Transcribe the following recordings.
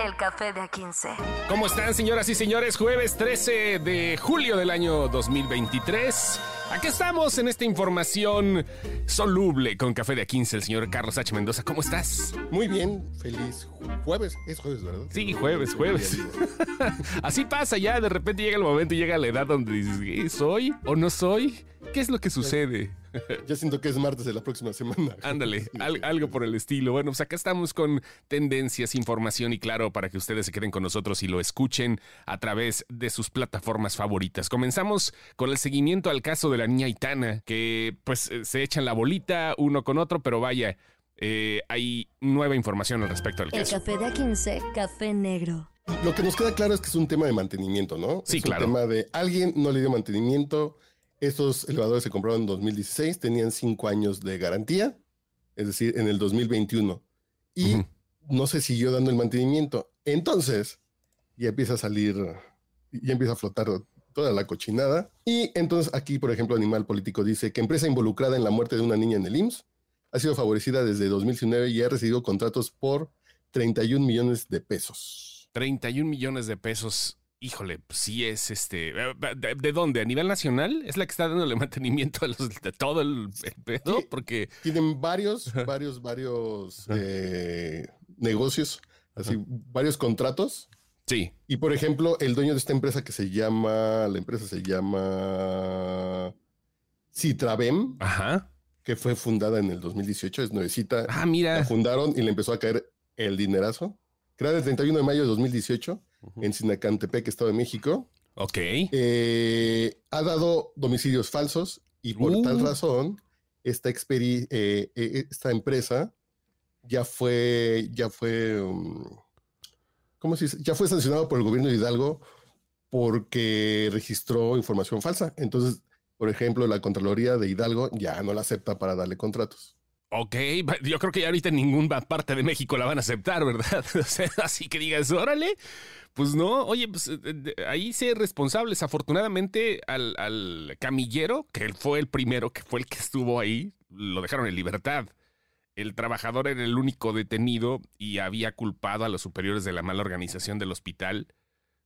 El Café de A15. ¿Cómo están, señoras y señores? Jueves 13 de julio del año 2023. Aquí estamos en esta información soluble con Café de A15, el señor Carlos H. Mendoza. ¿Cómo estás? Muy bien, feliz jueves. Es jueves, ¿verdad? Sí, jueves, jueves. Así pasa ya, de repente llega el momento y llega la edad donde dices, ¿soy o no soy? ¿Qué es lo que sucede? Ya siento que es martes de la próxima semana. Ándale, algo por el estilo. Bueno, pues acá estamos con tendencias, información y claro, para que ustedes se queden con nosotros y lo escuchen a través de sus plataformas favoritas. Comenzamos con el seguimiento al caso de la niña Itana, que pues eh, se echan la bolita uno con otro, pero vaya, eh, hay nueva información al respecto del El caso. Café de A15, Café Negro. Lo que nos queda claro es que es un tema de mantenimiento, ¿no? Sí, es claro. Un tema de alguien no le dio mantenimiento. Estos elevadores se compraron en 2016, tenían cinco años de garantía, es decir, en el 2021. Y no se siguió dando el mantenimiento. Entonces, ya empieza a salir, ya empieza a flotar toda la cochinada. Y entonces aquí, por ejemplo, Animal Político dice que empresa involucrada en la muerte de una niña en el IMSS ha sido favorecida desde 2019 y ha recibido contratos por 31 millones de pesos. 31 millones de pesos. Híjole, pues sí es este. eh, ¿De, de dónde? ¿A nivel nacional? ¿Es la que está dándole mantenimiento a los, de todo el, pedo? Sí. Porque. Tienen varios, varios, varios eh, negocios, así, varios contratos. Sí. Y por ejemplo, el dueño de esta empresa que se llama, la empresa se llama Citravem, Ajá. que fue fundada en el 2018, es nuevecita. Ah, La mira. fundaron y le empezó a caer el dinerazo. Creada el 31 de mayo de 2018 en Sinacantepec, Estado de México. Ok. Eh, ha dado domicilios falsos y por Uh. tal razón esta, experi- eh, eh, esta empresa ya fue, ya fue, um, ¿cómo se dice? Ya fue sancionado por el gobierno de Hidalgo porque registró información falsa. Entonces, por ejemplo, la Contraloría de Hidalgo ya no la acepta para darle contratos. Ok. Yo creo que ya ahorita en ninguna parte de México la van a aceptar, ¿verdad? O sea, así que digas, órale. Pues no, oye, pues eh, ahí sé responsables. Afortunadamente al, camillero, que fue el primero, que fue el que estuvo ahí, lo dejaron en libertad. El trabajador era el único detenido y había culpado a los superiores de la mala organización del hospital.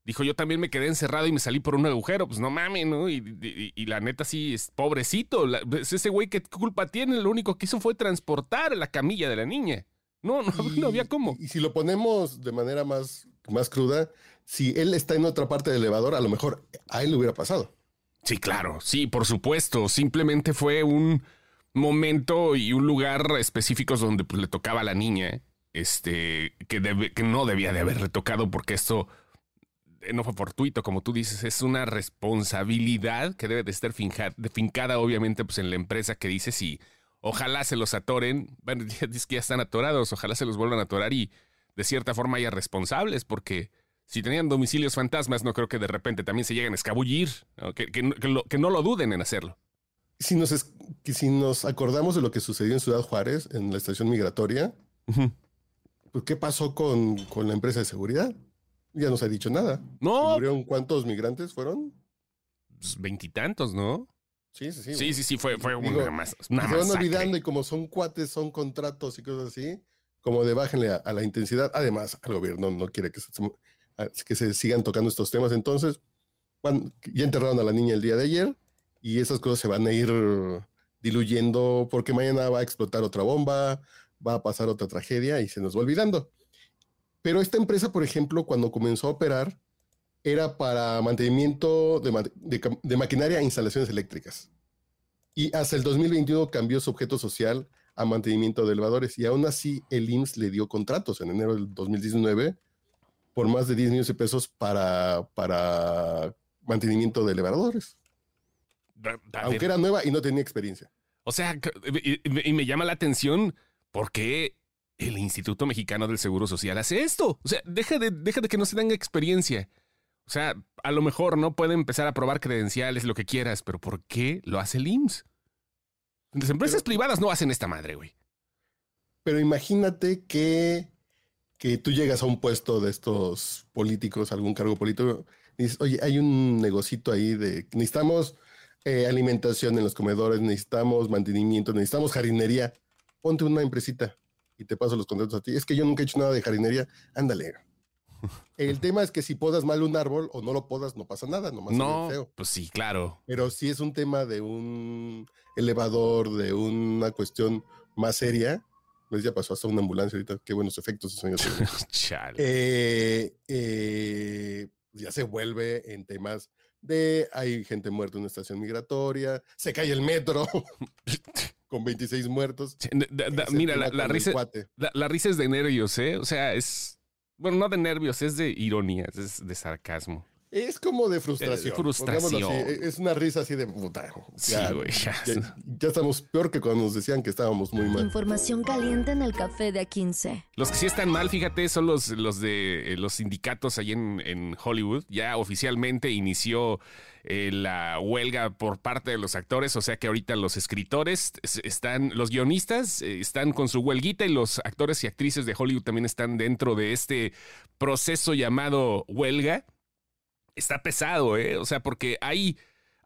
Dijo, yo también me quedé encerrado y me salí por un agujero. Pues no mames, ¿no? Y, y- y la neta sí es pobrecito. La- pues, ese güey, ¿qué culpa tiene? Lo único que hizo fue transportar la camilla de la niña. No, no, no había cómo. Y, si lo ponemos de manera más, más cruda, si él está en otra parte del elevador, a lo mejor a él le hubiera pasado. Sí, claro, sí, por supuesto. Simplemente fue un momento y un lugar específicos donde pues, le tocaba a la niña, este, que, debe- que no debía de haberle tocado porque esto no fue fortuito, como tú dices, es una responsabilidad que debe de estar finja- de fincada, obviamente, pues en la empresa que dice si ojalá se los atoren, bueno, ya dices que ya están atorados, ojalá se los vuelvan a atorar y de cierta forma haya responsables, porque si tenían domicilios fantasmas, no creo que de repente también se lleguen a escabullir, ¿no? que, que no- que lo- que no lo duden en hacerlo. Si nos, es- que si nos acordamos de lo que sucedió en Ciudad Juárez, en la estación migratoria, pues ¿qué pasó con, con la empresa de seguridad? Ya no se ha dicho nada. No, ¿Murieron cuántos migrantes fueron? pues, veintitantos, ¿no? Sí, sí, sí. Sí, sí, sí, fue, fue Digo, una, mas- una se van olvidando y como son cuates, son contratos y cosas así, como de bájenle a, a la intensidad. Además, el gobierno no quiere que se, a- que se sigan tocando estos temas. Entonces, van- ya enterraron a la niña el día de ayer y esas cosas se van a ir diluyendo porque mañana va a explotar otra bomba, va a pasar otra tragedia y se nos va olvidando. Pero esta empresa, por ejemplo, cuando comenzó a operar, era para mantenimiento de, ma- de de maquinaria e instalaciones eléctricas. Y hasta el 2021 cambió su objeto social a mantenimiento de elevadores. Y aún así, el IMSS le dio contratos en enero del 2019 por más de 10 millones de pesos para, para mantenimiento de elevadores. Aunque era nueva y no tenía experiencia. O sea, y- y me llama la atención por qué el Instituto Mexicano del Seguro Social hace esto. O sea, deja de, deja de que no se tenga experiencia. O sea, a lo mejor no puede empezar a probar credenciales, lo que quieras, pero ¿por qué lo hace el IMSS? Las empresas Pero- privadas no hacen esta madre, güey. Pero imagínate que, que tú llegas a un puesto de estos políticos, algún cargo político, dices, oye, hay un negocito ahí de, necesitamos eh, alimentación en los comedores, necesitamos mantenimiento, necesitamos jardínería, ponte una empresita y te paso los contratos a ti. Es que yo nunca he hecho nada de jardínería, ándale. El tema es que si podas mal un árbol o no lo podas, no pasa nada, nomás no, feo. Pues sí, claro. Pero si es un tema de un elevador, de una cuestión más seria, pues ya pasó hasta una ambulancia ahorita, qué buenos efectos eh, eh, ya se vuelve en temas de hay gente muerta en una estación migratoria, se cae el metro con 26 muertos. mira, la, risa, la, risa es de nervios, ¿eh? O sea, es, bueno, no de nervios, es de ironía, es de sarcasmo. Es como de frustración. frustración. E, es una risa así de puta. Ya, ya, estamos peor que cuando nos decían que estábamos muy mal. Información caliente en el café de A15. Los que sí están mal, fíjate, son los, los de eh, los sindicatos ahí en, en Hollywood. Ya oficialmente inició eh, la huelga por parte de los actores, o sea que ahorita los escritores están, los guionistas eh, están con su huelguita y los actores y actrices de Hollywood también están dentro de este proceso llamado huelga está pesado, ¿eh? O sea, porque ahí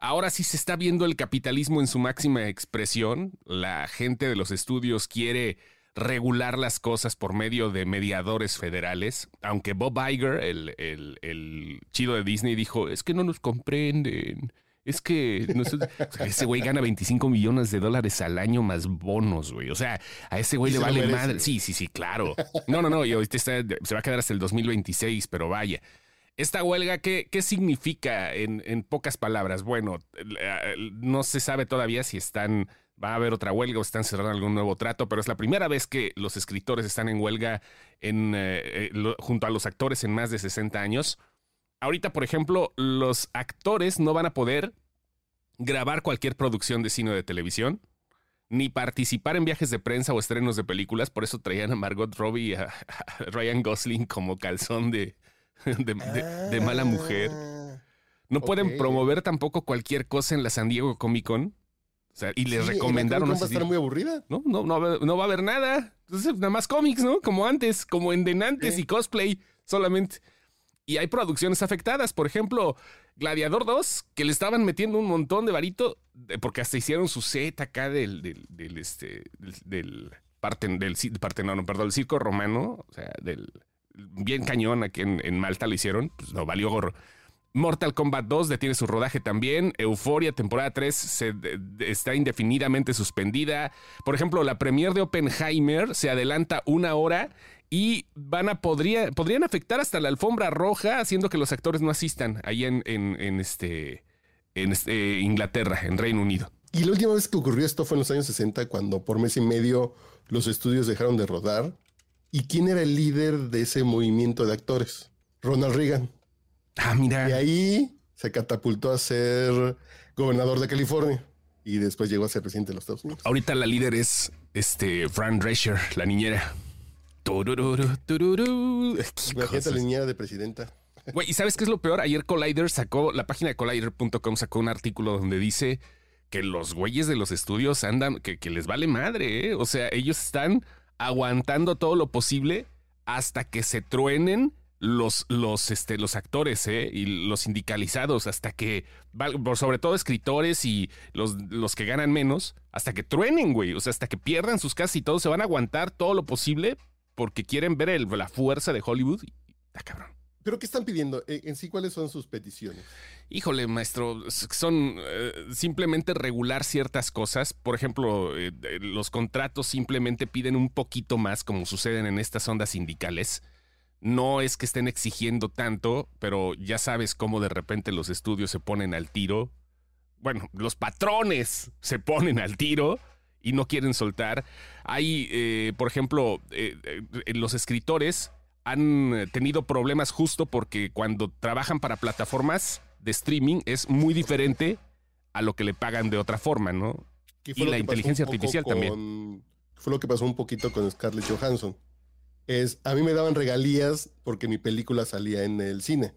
ahora sí se está viendo el capitalismo en su máxima expresión. La gente de los estudios quiere regular las cosas por medio de mediadores federales, aunque Bob Iger, el, el, chido de Disney, dijo, es que no nos comprenden. Es que ese güey gana 25 millones de dólares al año más bonos, güey. O sea, a ese güey le vale madre. Sí, sí, sí, claro. No, no, no. Y ahorita se va a quedar hasta el 2026, pero vaya. Esta huelga, ¿qué, qué significa en, en, pocas palabras? Bueno, no se sabe todavía si están, va a haber otra huelga o están cerrando algún nuevo trato, pero es la primera vez que los escritores están en huelga eh, eh, junto a los actores en más de 60 años. Ahorita, por ejemplo, los actores no van a poder grabar cualquier producción de cine de televisión, ni participar en viajes de prensa o estrenos de películas. Por eso traían a Margot Robbie y a Ryan Gosling como calzón de, de, mala mujer. Ah, no pueden promover tampoco cualquier cosa en la San Diego Comic Con. O sea, y les recomendaron. ¿No va a estar muy aburrida? No, no, no, va a haber nada. Entonces, nada más cómics, ¿no? Como antes, como en denantes y cosplay solamente. Y hay producciones afectadas. Por ejemplo, Gladiador 2, que le estaban metiendo un montón de varito, porque hasta hicieron su set acá del, del, del este, del, del, del, no, no, perdón, el circo romano, o sea, del, bien cañón aquí en, Malta lo hicieron, pues no valió gorro. Mortal Kombat 2 detiene su rodaje también. Euforia, temporada 3, se, está indefinidamente suspendida. Por ejemplo, la premier de Oppenheimer se adelanta una hora y van a, podría, podrían afectar hasta la alfombra roja, haciendo que los actores no asistan ahí en, en, este, en este, Inglaterra, en Reino Unido. Y la última vez que ocurrió esto fue en los años 60, cuando por mes y medio los estudios dejaron de rodar ¿Y quién era el líder de ese movimiento de actores? Ronald Reagan. Ah, mira. Y ahí se catapultó a ser gobernador de California y después llegó a ser presidente de los Estados Unidos. Ahorita la líder es este Fran Drescher, la niñera. Turururu. Imagínate la niñera de presidenta. Güey, ¿y sabes qué es lo peor? Ayer Collider sacó, la página de collider.com sacó un artículo donde dice que los güeyes de los estudios andan, que, que les vale madre, ¿eh? O sea, ellos están aguantando todo lo posible hasta que se truenen los, los, este, los actores ¿eh? y los sindicalizados, hasta que, sobre todo escritores y los, los que ganan menos, hasta que truenen, güey. O sea, hasta que pierdan sus casas y todo, se van a aguantar todo lo posible porque quieren ver el, la fuerza de Hollywood. Está cabrón. ¿Pero qué están pidiendo? Eh, ¿En sí cuáles son sus peticiones? Híjole, maestro, son eh, simplemente regular ciertas cosas. Por ejemplo, eh, los contratos simplemente piden un poquito más, como suceden en estas ondas sindicales. No es que estén exigiendo tanto, pero ya sabes cómo de repente los estudios se ponen al tiro. Bueno, los patrones se ponen al tiro y no quieren soltar. Hay, por ejemplo, los escritores han tenido problemas justo porque cuando trabajan para plataformas de streaming es muy diferente a lo que le pagan de otra forma, ¿no? Y la inteligencia artificial también. Fue lo que pasó un poquito con Scarlett Johansson. Es, a mí me daban regalías porque mi película salía en el cine.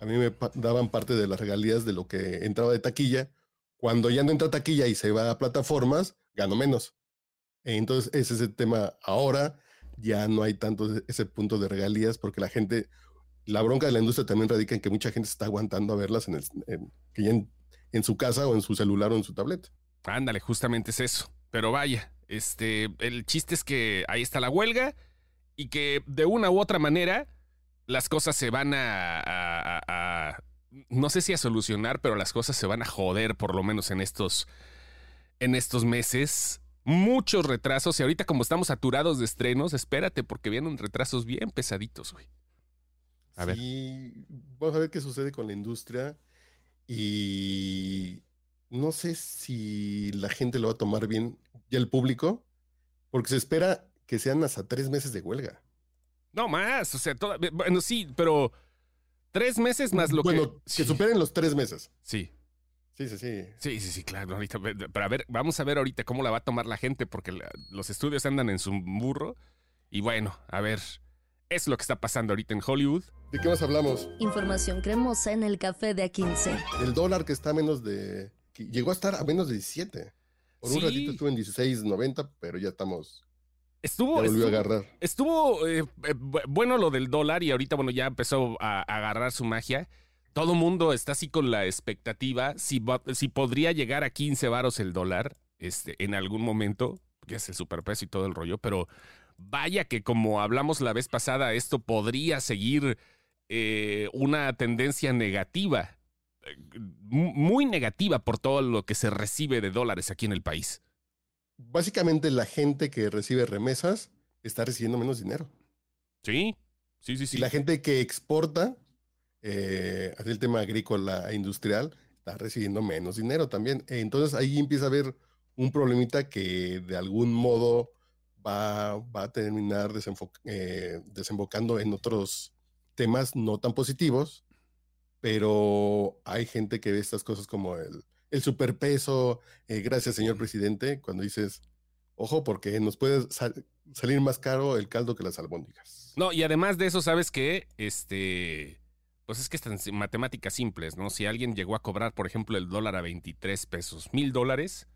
A mí me daban parte de las regalías de lo que entraba de taquilla. Cuando ya no entra taquilla y se va a plataformas, gano menos. Entonces, ese es el tema ahora ya no hay tanto ese punto de regalías porque la gente La bronca de la industria también radica en que mucha gente está aguantando a verlas en, el, en, en, su casa o en su celular o en su tableta. Ándale, justamente es eso. Pero vaya, este, el chiste es que ahí está la huelga y que de una u otra manera las cosas se van a, no sé si a solucionar, pero las cosas se van a joder por lo menos en estos, en estos meses. Muchos retrasos y ahorita como estamos saturados de estrenos, espérate porque vienen retrasos bien pesaditos, güey. A ver. vamos a ver qué sucede con la industria y no sé si la gente lo va a tomar bien, ya el público, porque se espera que sean hasta tres meses de huelga. No más, o sea, bueno, sí, pero tres meses más lo que. Bueno, que superen los tres meses. Sí. Sí, sí, sí. Sí, sí, sí, claro. Ahorita, pero a ver, vamos a ver ahorita cómo la va a tomar la gente, porque los estudios andan en su burro. Y bueno, a ver, es lo que está pasando ahorita en Hollywood. ¿De qué más hablamos? Información cremosa en el café de A15. El dólar que está a menos de. llegó a estar a menos de 17. Por un ratito estuvo en 16.90, pero ya estamos Estuvo, estuvo, eh, eh, bueno lo del dólar y ahorita, bueno, ya empezó a, agarrar su magia. Todo mundo está así con la expectativa si, si podría llegar a 15 varos el dólar este, en algún momento, que es el superpeso y todo el rollo, pero vaya que como hablamos la vez pasada, esto podría seguir eh, una tendencia negativa, muy negativa por todo lo que se recibe de dólares aquí en el país básicamente la gente que recibe remesas está recibiendo menos dinero. Sí, sí, sí, sí. Y la gente que exporta, eh, hacia el tema agrícola e industrial, está recibiendo menos dinero también. Entonces ahí empieza a haber un problemita que de algún modo va, va a terminar eh, desembocando en otros temas no tan positivos, pero hay gente que ve estas cosas como el, el superpeso, eh, gracias señor presidente, cuando dices, ojo, porque nos puede salir más caro el caldo que las albóndigas. No, y además de eso, sabes que, este, pues es que están matemáticas simples, ¿no? Si alguien llegó a cobrar, por ejemplo, el dólar a 23 pesos, mil dólares,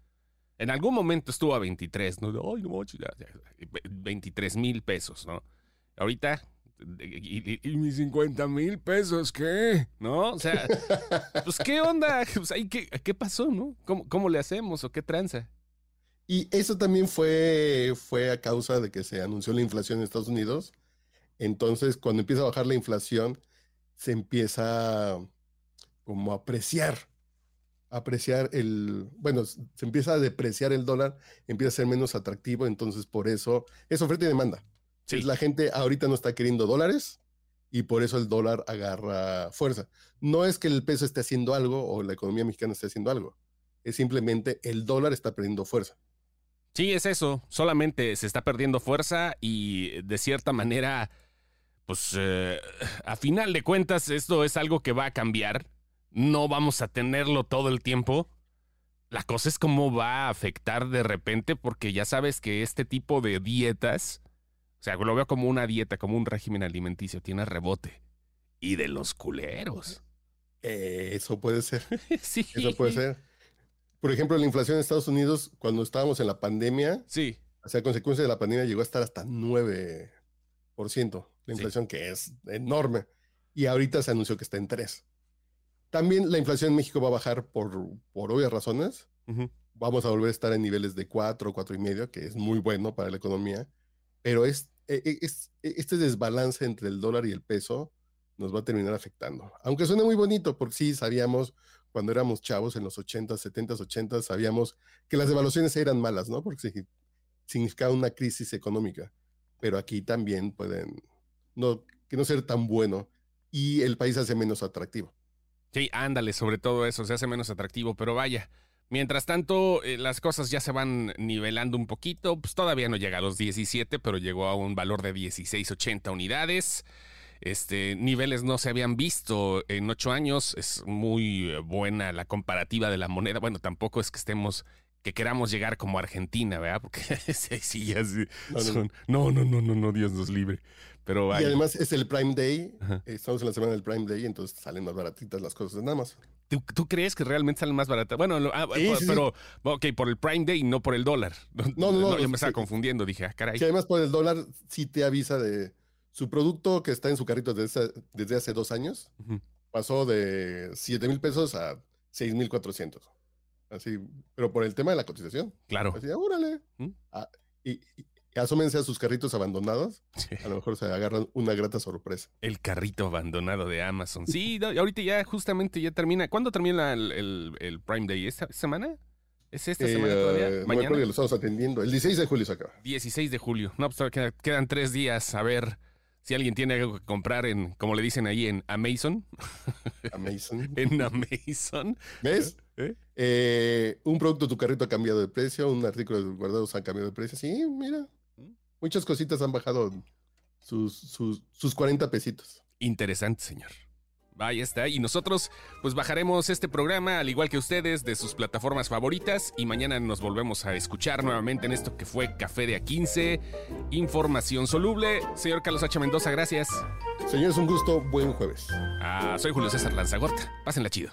en algún momento estuvo a 23, ¿no? Ay, no, 23 mil pesos, ¿no? Ahorita ¿Y, mis 50 mil pesos qué? ¿No? O sea, pues qué onda, pues, ¿qué, ¿qué pasó, no? ¿Cómo, ¿Cómo le hacemos o qué tranza? Y eso también fue, fue a causa de que se anunció la inflación en Estados Unidos. Entonces, cuando empieza a bajar la inflación, se empieza como a apreciar, apreciar el, bueno, se empieza a depreciar el dólar, empieza a ser menos atractivo, entonces por eso es oferta y demanda la gente ahorita no está queriendo dólares y por eso el dólar agarra fuerza. No es que el peso esté haciendo algo o la economía mexicana esté haciendo algo. Es simplemente el dólar está perdiendo fuerza. Sí, es eso. Solamente se está perdiendo fuerza y de cierta manera, pues eh, a final de cuentas esto es algo que va a cambiar. No vamos a tenerlo todo el tiempo. La cosa es cómo va a afectar de repente porque ya sabes que este tipo de dietas o sea, lo veo como una dieta, como un régimen alimenticio, tiene rebote. Y de los culeros. eso puede ser. sí. Eso puede ser. Por ejemplo, la inflación en Estados Unidos, cuando estábamos en la pandemia, sí. o sea, a consecuencia de la pandemia llegó a estar hasta 9%. La inflación que es enorme. Y ahorita se anunció que está en 3. También la inflación en México va a bajar por, por obvias razones. Vamos a volver a estar en niveles de 4, 4 y medio, que es muy bueno para la economía. Pero es e, e, e, este desbalance entre el dólar y el peso nos va a terminar afectando. Aunque suene muy bonito, porque sí sabíamos cuando éramos chavos en los 80, 70, 80, sabíamos que las devaluaciones eran malas, ¿no? Porque significaba una crisis económica. Pero aquí también pueden no, que no ser tan bueno y el país hace menos atractivo. Sí, ándale, sobre todo eso, se hace menos atractivo, pero vaya, Mientras tanto, eh, las cosas ya se van nivelando un poquito. Pues todavía no llega a los 17, pero llegó a un valor de 16.80 unidades. Este, niveles no se habían visto en ocho años. Es muy buena la comparativa de la moneda. Bueno, tampoco es que estemos que queramos llegar como Argentina, ¿verdad? Porque sí, ya no, no, no, no, no, Dios nos libre. Pero y además es el Prime Day. Estamos en la semana del Prime Day, entonces salen más baratitas las cosas nada más. ¿Tú, crees que realmente salen más baratas? Bueno, ah, pero, ok, por el Prime Day no por el dólar. No, no, no. yo me estaba confundiendo, dije, ah, caray. Que además por el dólar sí te avisa de su producto que está en su carrito desde, desde hace dos años pasó de 7 mil pesos a 6 mil 400. Así, pero por el tema de la cotización. Claro. Así, órale. ¿Mm? Ah, y, y- asómense a sus carritos abandonados. Sí. A lo mejor se agarran una grata sorpresa. El carrito abandonado de Amazon. Sí, no, ahorita ya justamente ya termina. ¿Cuándo termina el, el- el Prime Day? ¿Esta semana? ¿Es esta Eh, semana todavía? no me ¿Mañana? acuerdo que lo estamos atendiendo. El 16 de julio se acaba. 16 de julio. No, pues todavía queda- quedan tres días. A ver si alguien tiene algo que comprar en, como le dicen ahí, en Amazon. Amazon. En Amazon. ¿Ves? ¿Eh? Eh, un producto de tu carrito ha cambiado de precio, un artículo de guardados ha cambiado de precio. Sí, mira. ¿Mm? Muchas cositas han bajado sus, sus, sus 40 pesitos. Interesante, señor. Vaya está. Y nosotros, pues bajaremos este programa, al igual que ustedes, de sus plataformas favoritas. Y mañana nos volvemos a escuchar nuevamente en esto que fue Café de A15. Información soluble. Señor Carlos H. Mendoza, gracias. Señores, un gusto. Buen jueves. Ah, soy Julio César Lanzagorta. Pásenla chido.